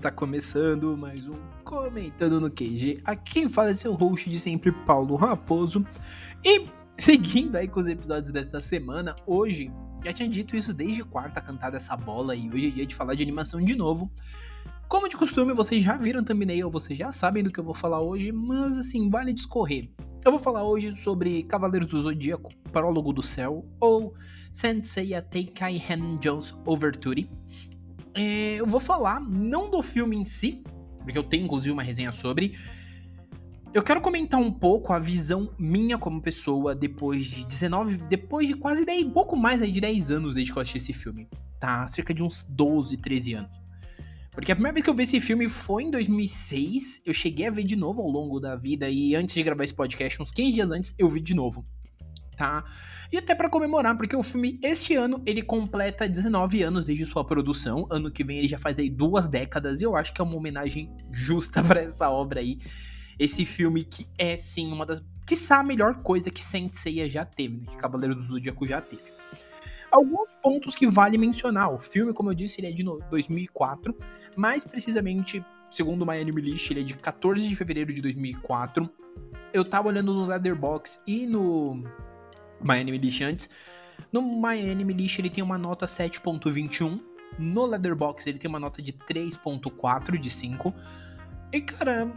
está começando mais um Comentando no QG. Aqui quem fala é seu host de sempre, Paulo Raposo. E seguindo aí com os episódios dessa semana, hoje, já tinha dito isso desde quarta cantada essa bola e hoje é dia de falar de animação de novo. Como de costume, vocês já viram thumbnail, vocês já sabem do que eu vou falar hoje, mas assim, vale discorrer. Eu vou falar hoje sobre Cavaleiros do Zodíaco, Prólogo do Céu, ou Sensei Teikai Henjo's Overture. É, eu vou falar não do filme em si, porque eu tenho inclusive uma resenha sobre. Eu quero comentar um pouco a visão minha como pessoa depois de 19, depois de quase 10, pouco mais de 10 anos desde que eu assisti esse filme, tá? Cerca de uns 12, 13 anos. Porque a primeira vez que eu vi esse filme foi em 2006, eu cheguei a ver de novo ao longo da vida e antes de gravar esse podcast, uns 15 dias antes, eu vi de novo tá? E até para comemorar, porque o filme este ano ele completa 19 anos desde sua produção. Ano que vem ele já faz aí duas décadas e eu acho que é uma homenagem justa para essa obra aí. Esse filme que é sim uma das, quiçá a melhor coisa que Saint Seiya já teve, né? que Cavaleiro do Zodíaco já teve. Alguns pontos que vale mencionar. O filme, como eu disse, ele é de 2004, mais precisamente, segundo o My Anime List, ele é de 14 de fevereiro de 2004. Eu tava olhando no Leatherbox e no My List antes. No My List ele tem uma nota 7.21. No Leatherbox ele tem uma nota de 3.4 de 5. E cara,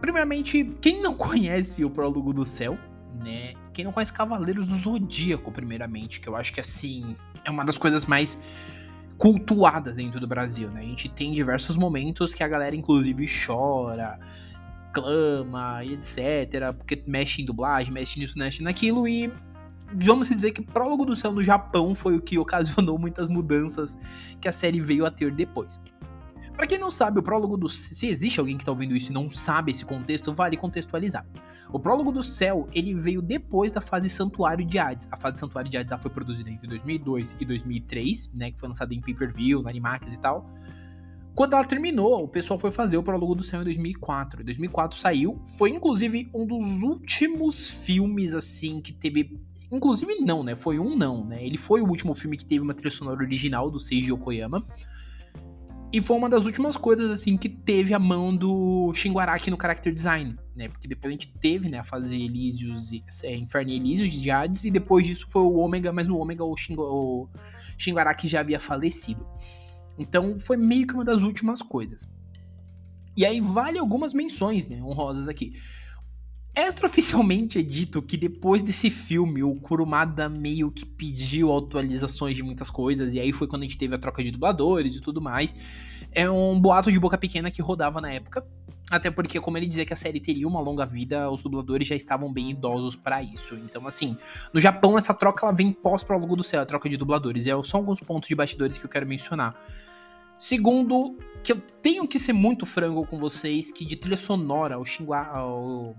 primeiramente, quem não conhece o Prólogo do Céu, né? Quem não conhece Cavaleiros do Zodíaco, primeiramente, que eu acho que assim, é uma das coisas mais cultuadas dentro do Brasil, né? A gente tem diversos momentos que a galera inclusive chora, clama e etc, porque mexe em dublagem, mexe nisso, mexe naquilo e vamos dizer que Prólogo do Céu no Japão foi o que ocasionou muitas mudanças que a série veio a ter depois. Para quem não sabe, o prólogo do se existe alguém que tá ouvindo isso e não sabe esse contexto, vale contextualizar. O prólogo do céu, ele veio depois da fase Santuário de Hades. A fase Santuário de Hades foi produzida entre 2002 e 2003, né, que foi lançada em pay-per-view, na Animax e tal. Quando ela terminou, o pessoal foi fazer o prólogo do céu em 2004. Em 2004 saiu, foi inclusive um dos últimos filmes assim que teve Inclusive, não, né? Foi um não, né? Ele foi o último filme que teve uma trilha sonora original do Seiji Yokoyama. E foi uma das últimas coisas, assim, que teve a mão do Shingo Araki no character design, né? Porque depois a gente teve, né, a fase Elysius, é, Inferno e Elysius de Hades, e depois disso foi o Ômega, mas no Ômega o Shingo, o já havia falecido. Então foi meio que uma das últimas coisas. E aí vale algumas menções, né, honrosas aqui. Extraoficialmente é dito que depois desse filme, o Kurumada meio que pediu atualizações de muitas coisas, e aí foi quando a gente teve a troca de dubladores e tudo mais. É um boato de boca pequena que rodava na época. Até porque, como ele dizia que a série teria uma longa vida, os dubladores já estavam bem idosos para isso. Então, assim, no Japão, essa troca ela vem pós-prólogo do céu, a troca de dubladores. E são alguns pontos de bastidores que eu quero mencionar. Segundo, que eu tenho que ser muito franco com vocês, que de trilha sonora, o, Shingua, o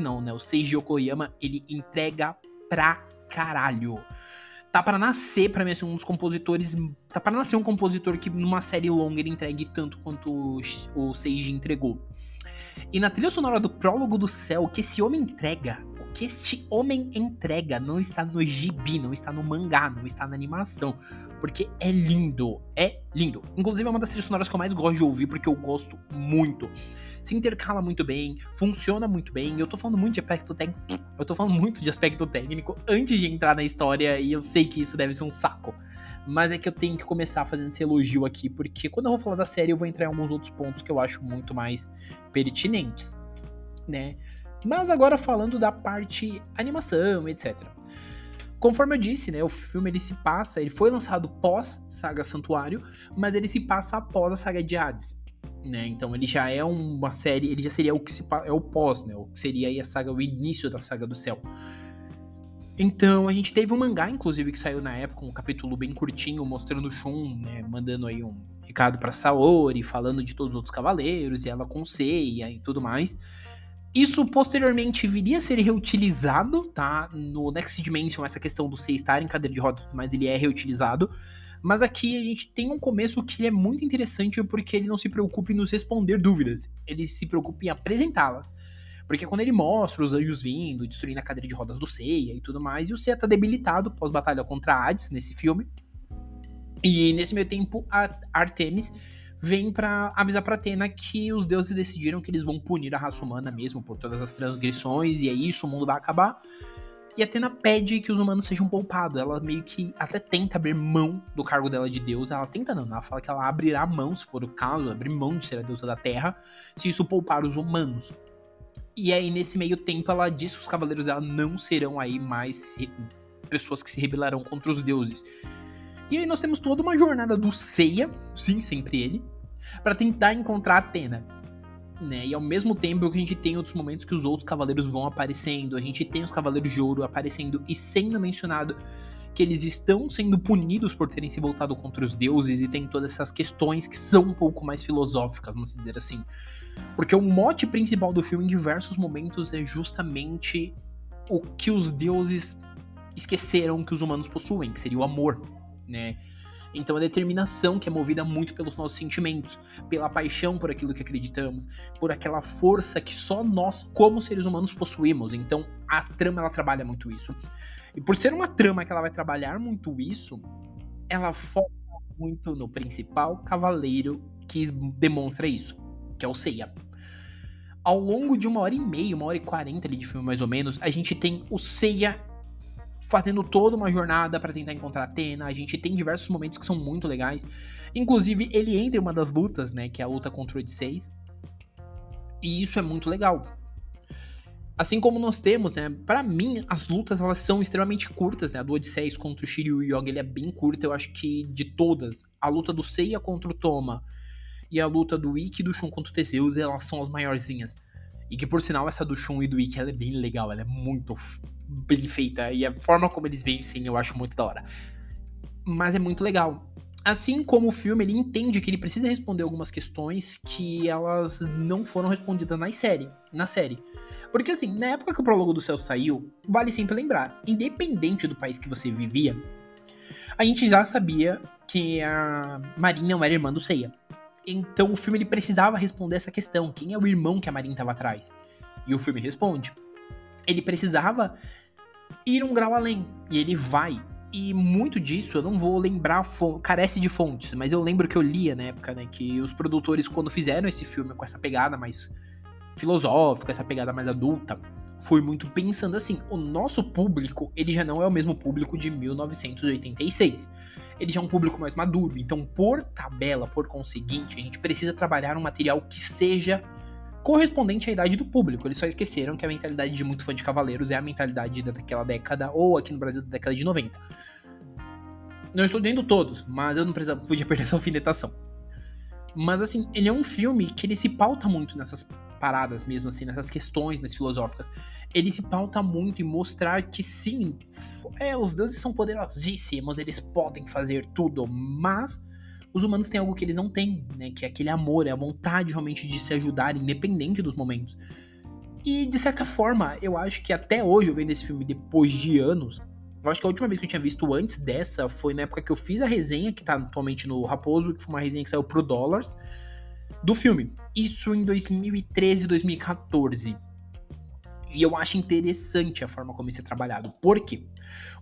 não, né? O Seiji Yokoyama, ele entrega pra caralho. Tá para nascer, para mim, assim, um dos compositores. Tá para nascer um compositor que numa série longa ele entregue tanto quanto o, o Seiji entregou. E na trilha sonora do Prólogo do Céu, o que esse homem entrega que este homem entrega não está no gibi, não está no mangá, não está na animação. Porque é lindo, é lindo. Inclusive é uma das trilhas sonoras que eu mais gosto de ouvir, porque eu gosto muito. Se intercala muito bem, funciona muito bem. Eu tô falando muito de aspecto técnico. Eu tô falando muito de aspecto técnico antes de entrar na história, e eu sei que isso deve ser um saco. Mas é que eu tenho que começar fazendo esse elogio aqui, porque quando eu vou falar da série, eu vou entrar em alguns outros pontos que eu acho muito mais pertinentes, né? Mas agora falando da parte animação, etc. Conforme eu disse, né, o filme ele se passa, ele foi lançado pós Saga Santuário, mas ele se passa após a Saga de Hades, né? Então ele já é uma série, ele já seria o que se é o pós, né? O que seria aí a saga o início da Saga do Céu. Então a gente teve um mangá inclusive que saiu na época, um capítulo bem curtinho mostrando o Shun, né, mandando aí um recado para Saori, falando de todos os outros cavaleiros e ela com Seiya e tudo mais. Isso posteriormente viria a ser reutilizado, tá? No Next Dimension, essa questão do C estar em cadeira de rodas, mas ele é reutilizado. Mas aqui a gente tem um começo que é muito interessante porque ele não se preocupa em nos responder dúvidas, ele se preocupa em apresentá-las. Porque quando ele mostra os anjos vindo, destruindo a cadeira de rodas do Seiya e tudo mais, e o Seiya tá debilitado pós-batalha contra Hades nesse filme. E nesse meio tempo, a Artemis vem para avisar pra Atena que os deuses decidiram que eles vão punir a raça humana mesmo por todas as transgressões, e é isso, o mundo vai acabar. E Atena pede que os humanos sejam poupados. Ela meio que até tenta abrir mão do cargo dela de deusa. Ela tenta não, ela fala que ela abrirá mão, se for o caso, abrir mão de ser a deusa da terra, se isso poupar os humanos. E aí, nesse meio tempo, ela diz que os cavaleiros dela não serão aí mais pessoas que se rebelarão contra os deuses. E aí nós temos toda uma jornada do Seiya, sim, sempre ele, para tentar encontrar Atena né? E ao mesmo tempo que a gente tem outros momentos que os outros cavaleiros vão aparecendo, a gente tem os cavaleiros de ouro aparecendo e sendo mencionado que eles estão sendo punidos por terem se voltado contra os deuses e tem todas essas questões que são um pouco mais filosóficas, vamos dizer assim. Porque o mote principal do filme em diversos momentos é justamente o que os deuses esqueceram que os humanos possuem, que seria o amor, né? Então a determinação que é movida muito pelos nossos sentimentos, pela paixão por aquilo que acreditamos, por aquela força que só nós, como seres humanos, possuímos. Então a trama ela trabalha muito isso. E por ser uma trama que ela vai trabalhar muito isso, ela foca muito no principal cavaleiro que demonstra isso, que é o Seiya. Ao longo de uma hora e meia, uma hora e quarenta de filme mais ou menos, a gente tem o Seiya fazendo toda uma jornada para tentar encontrar Atena. A gente tem diversos momentos que são muito legais. Inclusive, ele entra em uma das lutas, né? Que é a luta contra o Odisseus. E isso é muito legal. Assim como nós temos, né? Para mim, as lutas elas são extremamente curtas, né? A do Odisseus contra o Shiryu Yoga, ele é bem curta. Eu acho que de todas, a luta do Seiya contra o Toma e a luta do Ikki e do Shun contra o Teseus, elas são as maiorzinhas. E que por sinal essa do Shun e do Ikki ela é bem legal, ela é muito bem feita e a forma como eles vencem eu acho muito da hora. Mas é muito legal. Assim como o filme, ele entende que ele precisa responder algumas questões que elas não foram respondidas na série, na série. Porque assim, na época que o Prólogo do Céu saiu, vale sempre lembrar, independente do país que você vivia, a gente já sabia que a Marinha não era irmã do Seiya. Então o filme ele precisava responder essa questão: quem é o irmão que a Marin estava atrás? E o filme responde. Ele precisava ir um grau além. E ele vai. E muito disso eu não vou lembrar, carece de fontes, mas eu lembro que eu lia na época, né? Que os produtores, quando fizeram esse filme com essa pegada mais filosófica, essa pegada mais adulta, foi muito pensando assim: o nosso público, ele já não é o mesmo público de 1986 ele já é um público mais maduro. Então, por tabela, por conseguinte, a gente precisa trabalhar um material que seja correspondente à idade do público. Eles só esqueceram que a mentalidade de muito fã de Cavaleiros é a mentalidade daquela década, ou aqui no Brasil da década de 90. Não estou dizendo todos, mas eu não precisava, podia perder essa alfinetação. Mas assim, ele é um filme que ele se pauta muito nessas paradas mesmo, assim, nessas questões mais filosóficas. Ele se pauta muito em mostrar que sim, é, os deuses são poderosíssimos, eles podem fazer tudo, mas os humanos têm algo que eles não têm, né? Que é aquele amor, é a vontade realmente de se ajudar, independente dos momentos. E de certa forma, eu acho que até hoje, eu vendo esse filme depois de anos, eu acho que a última vez que eu tinha visto antes dessa foi na época que eu fiz a resenha, que tá atualmente no Raposo, que foi uma resenha que saiu pro Dollars do filme. Isso em 2013, 2014. E eu acho interessante a forma como isso é trabalhado. Por quê?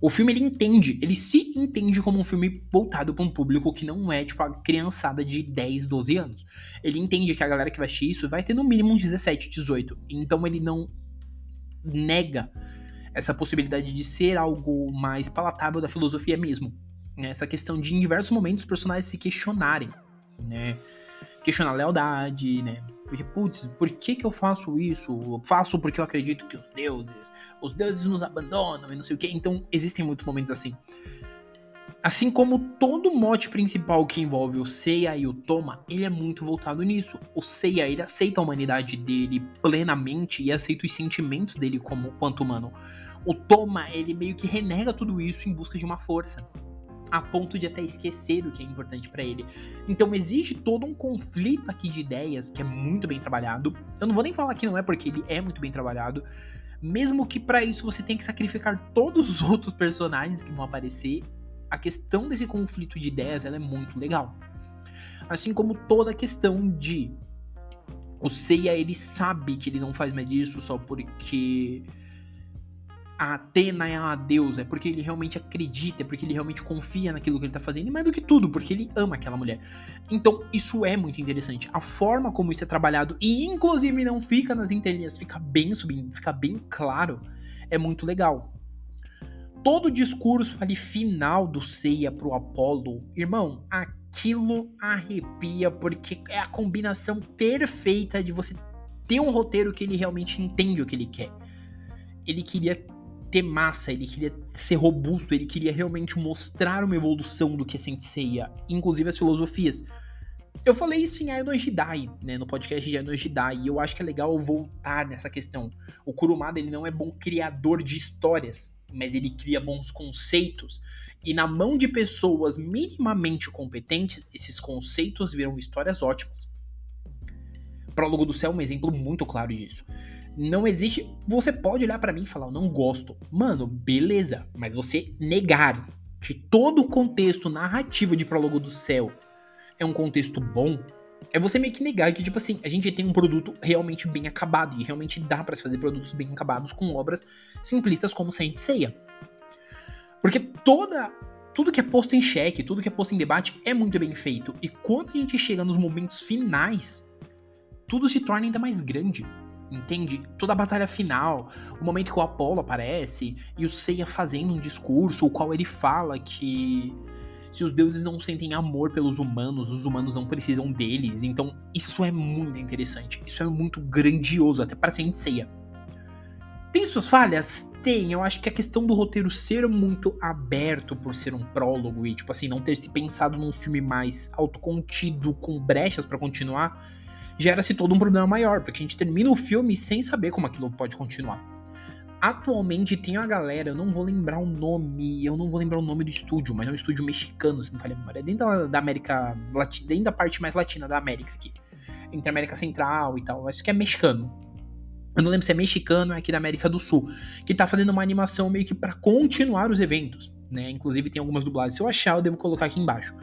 O filme ele entende, ele se entende como um filme voltado para um público que não é tipo a criançada de 10, 12 anos. Ele entende que a galera que vai assistir isso vai ter no mínimo uns 17, 18. Então ele não nega essa possibilidade de ser algo mais palatável da filosofia mesmo. Né? Essa questão de em diversos momentos os personagens se questionarem, né? Questionar lealdade, né? Porque, putz, por que que eu faço isso? Eu faço porque eu acredito que os deuses, os deuses nos abandonam e não sei o que. Então, existem muitos momentos assim. Assim como todo mote principal que envolve o Seiya e o Toma, ele é muito voltado nisso. O Seiya, ele aceita a humanidade dele plenamente e aceita os sentimentos dele como quanto humano. O Toma, ele meio que renega tudo isso em busca de uma força a ponto de até esquecer o que é importante para ele. Então existe todo um conflito aqui de ideias que é muito bem trabalhado. Eu não vou nem falar que não é porque ele é muito bem trabalhado, mesmo que para isso você tenha que sacrificar todos os outros personagens que vão aparecer. A questão desse conflito de ideias ela é muito legal. Assim como toda a questão de o Seiya ele sabe que ele não faz mais isso só porque a Atena é uma deusa, é porque ele realmente acredita, é porque ele realmente confia naquilo que ele tá fazendo, e mais do que tudo, porque ele ama aquela mulher. Então, isso é muito interessante. A forma como isso é trabalhado, e inclusive não fica nas entrelinhas, fica bem subindo, fica bem claro, é muito legal. Todo o discurso ali final do Seiya pro Apollo, irmão, aquilo arrepia, porque é a combinação perfeita de você ter um roteiro que ele realmente entende o que ele quer. Ele queria ter massa, ele queria ser robusto, ele queria realmente mostrar uma evolução do que é Senseiya, inclusive as filosofias. Eu falei isso em Aino Jidai, né, no podcast de Aino Jidai, e eu acho que é legal voltar nessa questão. O Kurumada, ele não é bom criador de histórias, mas ele cria bons conceitos. E na mão de pessoas minimamente competentes, esses conceitos viram histórias ótimas. Prólogo do Céu é um exemplo muito claro disso. Não existe. Você pode olhar para mim e falar, eu não gosto. Mano, beleza. Mas você negar que todo o contexto narrativo de Prólogo do Céu é um contexto bom, é você meio que negar que, tipo assim, a gente tem um produto realmente bem acabado. E realmente dá para se fazer produtos bem acabados com obras simplistas como Saint Seiya. Porque toda. Tudo que é posto em xeque, tudo que é posto em debate é muito bem feito. E quando a gente chega nos momentos finais, tudo se torna ainda mais grande. Entende? Toda a batalha final, o momento que o Apollo aparece e o Seiya fazendo um discurso, o qual ele fala que se os deuses não sentem amor pelos humanos, os humanos não precisam deles. Então, isso é muito interessante. Isso é muito grandioso, até para ser Seiya. Tem suas falhas? Tem. Eu acho que a questão do roteiro ser muito aberto por ser um prólogo e, tipo assim, não ter se pensado num filme mais autocontido, com brechas para continuar, gera-se todo um problema maior, porque a gente termina o filme sem saber como aquilo pode continuar. Atualmente tem uma galera, eu não vou lembrar o nome, eu não vou lembrar o nome do estúdio, mas é um estúdio mexicano, se não falha a memória. Dentro da, da América Latina, dentro da parte mais latina da América aqui. Entre a América Central e tal. Acho que é mexicano. Eu não lembro se é mexicano é aqui da América do Sul. Que tá fazendo uma animação meio que para continuar os eventos. Né? Inclusive tem algumas dublagens. Se eu achar, eu devo colocar aqui embaixo.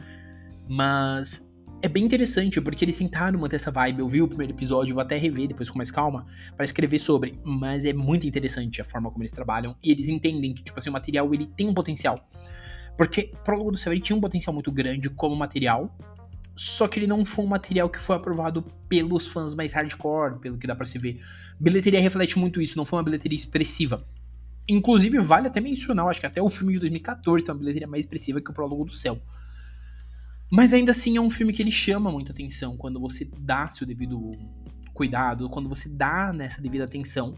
Mas é bem interessante, porque eles tentaram manter essa vibe. Eu vi o primeiro episódio, vou até rever depois com mais calma, para escrever sobre. Mas é muito interessante a forma como eles trabalham. E eles entendem que, tipo assim, o material ele tem um potencial. Porque Prólogo do Céu ele tinha um potencial muito grande como material. Só que ele não foi um material que foi aprovado pelos fãs mais hardcore, pelo que dá para se ver. Bilheteria reflete muito isso, não foi uma bilheteria expressiva. Inclusive, vale até mencionar, acho que até o filme de 2014 tem uma bilheteria mais expressiva que o Prólogo do Céu. Mas ainda assim é um filme que ele chama muita atenção quando você dá seu devido cuidado, quando você dá nessa devida atenção.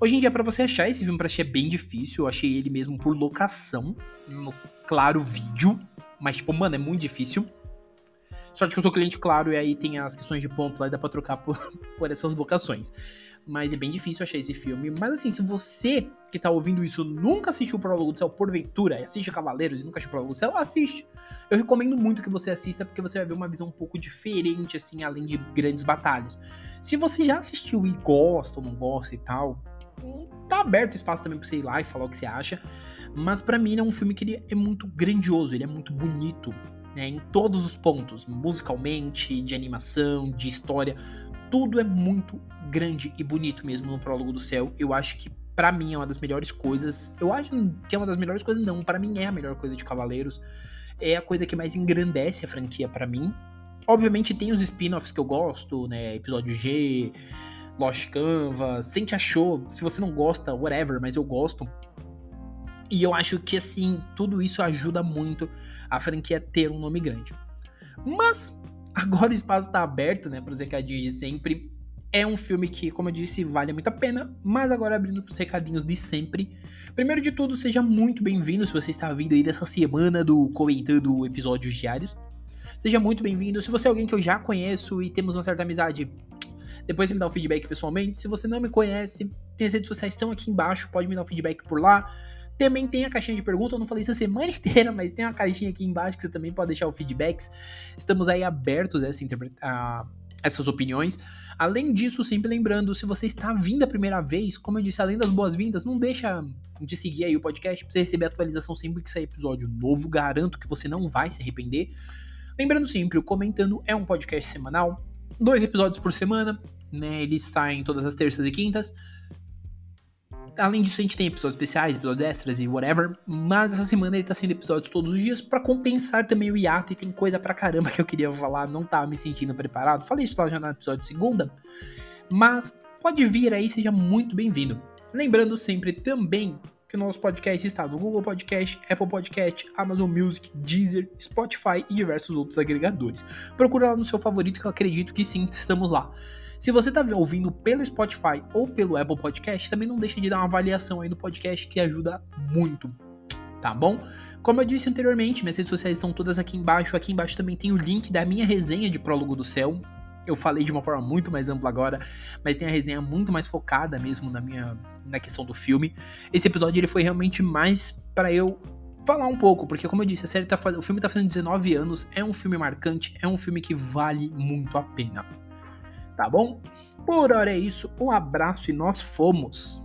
Hoje em dia, para você achar esse filme pra assistir é bem difícil. Eu achei ele mesmo por locação, no Claro Vídeo. Mas, tipo, mano, é muito difícil. Sorte que eu sou cliente claro e aí tem as questões de ponto lá e dá pra trocar por, por essas locações mas é bem difícil achar esse filme. Mas assim, se você que tá ouvindo isso nunca assistiu o Prólogo do Céu porventura, assiste Cavaleiros e nunca assistiu o Prólogo do Céu, assiste. Eu recomendo muito que você assista porque você vai ver uma visão um pouco diferente, assim, além de grandes batalhas. Se você já assistiu e gosta ou não gosta e tal, tá aberto espaço também pra você ir lá e falar o que você acha. Mas para mim é um filme que ele é muito grandioso, ele é muito bonito. Né, em todos os pontos, musicalmente, de animação, de história, tudo é muito grande e bonito mesmo no Prólogo do Céu. Eu acho que para mim é uma das melhores coisas. Eu acho que é uma das melhores coisas, não. para mim é a melhor coisa de Cavaleiros. É a coisa que mais engrandece a franquia para mim. Obviamente tem os spin-offs que eu gosto, né? Episódio G, Lost Canvas, Sente Achou. Se você não gosta, whatever, mas eu gosto. E eu acho que assim, tudo isso ajuda muito a franquia ter um nome grande. Mas Agora o espaço tá aberto, né, para os recadinhos de sempre. É um filme que, como eu disse, vale muito a pena, mas agora abrindo os recadinhos de sempre. Primeiro de tudo, seja muito bem-vindo se você está vindo aí dessa semana do comentando episódios diários. Seja muito bem-vindo. Se você é alguém que eu já conheço e temos uma certa amizade, depois me dá um feedback pessoalmente. Se você não me conhece, tem as redes sociais estão aqui embaixo, pode me dar um feedback por lá. Também tem a caixinha de perguntas, eu não falei isso a semana inteira, mas tem uma caixinha aqui embaixo que você também pode deixar o feedbacks. Estamos aí abertos a, essa a essas opiniões. Além disso, sempre lembrando, se você está vindo a primeira vez, como eu disse, além das boas-vindas, não deixa de seguir aí o podcast para você receber atualização sempre que sair episódio novo. Garanto que você não vai se arrepender. Lembrando sempre, o Comentando é um podcast semanal, dois episódios por semana, né? Eles saem todas as terças e quintas. Além disso, a gente tem episódios especiais, episódios extras e whatever. Mas essa semana ele tá sendo episódios todos os dias para compensar também o hiato. E tem coisa pra caramba que eu queria falar, não tava me sentindo preparado. Falei isso lá já no episódio segunda. Mas pode vir aí, seja muito bem-vindo. Lembrando sempre também que o nosso podcast está no Google Podcast, Apple Podcast, Amazon Music, Deezer, Spotify e diversos outros agregadores. Procura lá no seu favorito que eu acredito que sim, estamos lá. Se você está ouvindo pelo Spotify ou pelo Apple Podcast, também não deixe de dar uma avaliação aí no podcast que ajuda muito. Tá bom? Como eu disse anteriormente, minhas redes sociais estão todas aqui embaixo. Aqui embaixo também tem o link da minha resenha de Prólogo do Céu. Eu falei de uma forma muito mais ampla agora, mas tem a resenha muito mais focada mesmo na minha na questão do filme. Esse episódio ele foi realmente mais para eu falar um pouco, porque como eu disse, a série tá o filme tá fazendo 19 anos, é um filme marcante, é um filme que vale muito a pena. Tá bom? Por hora é isso, um abraço e nós fomos.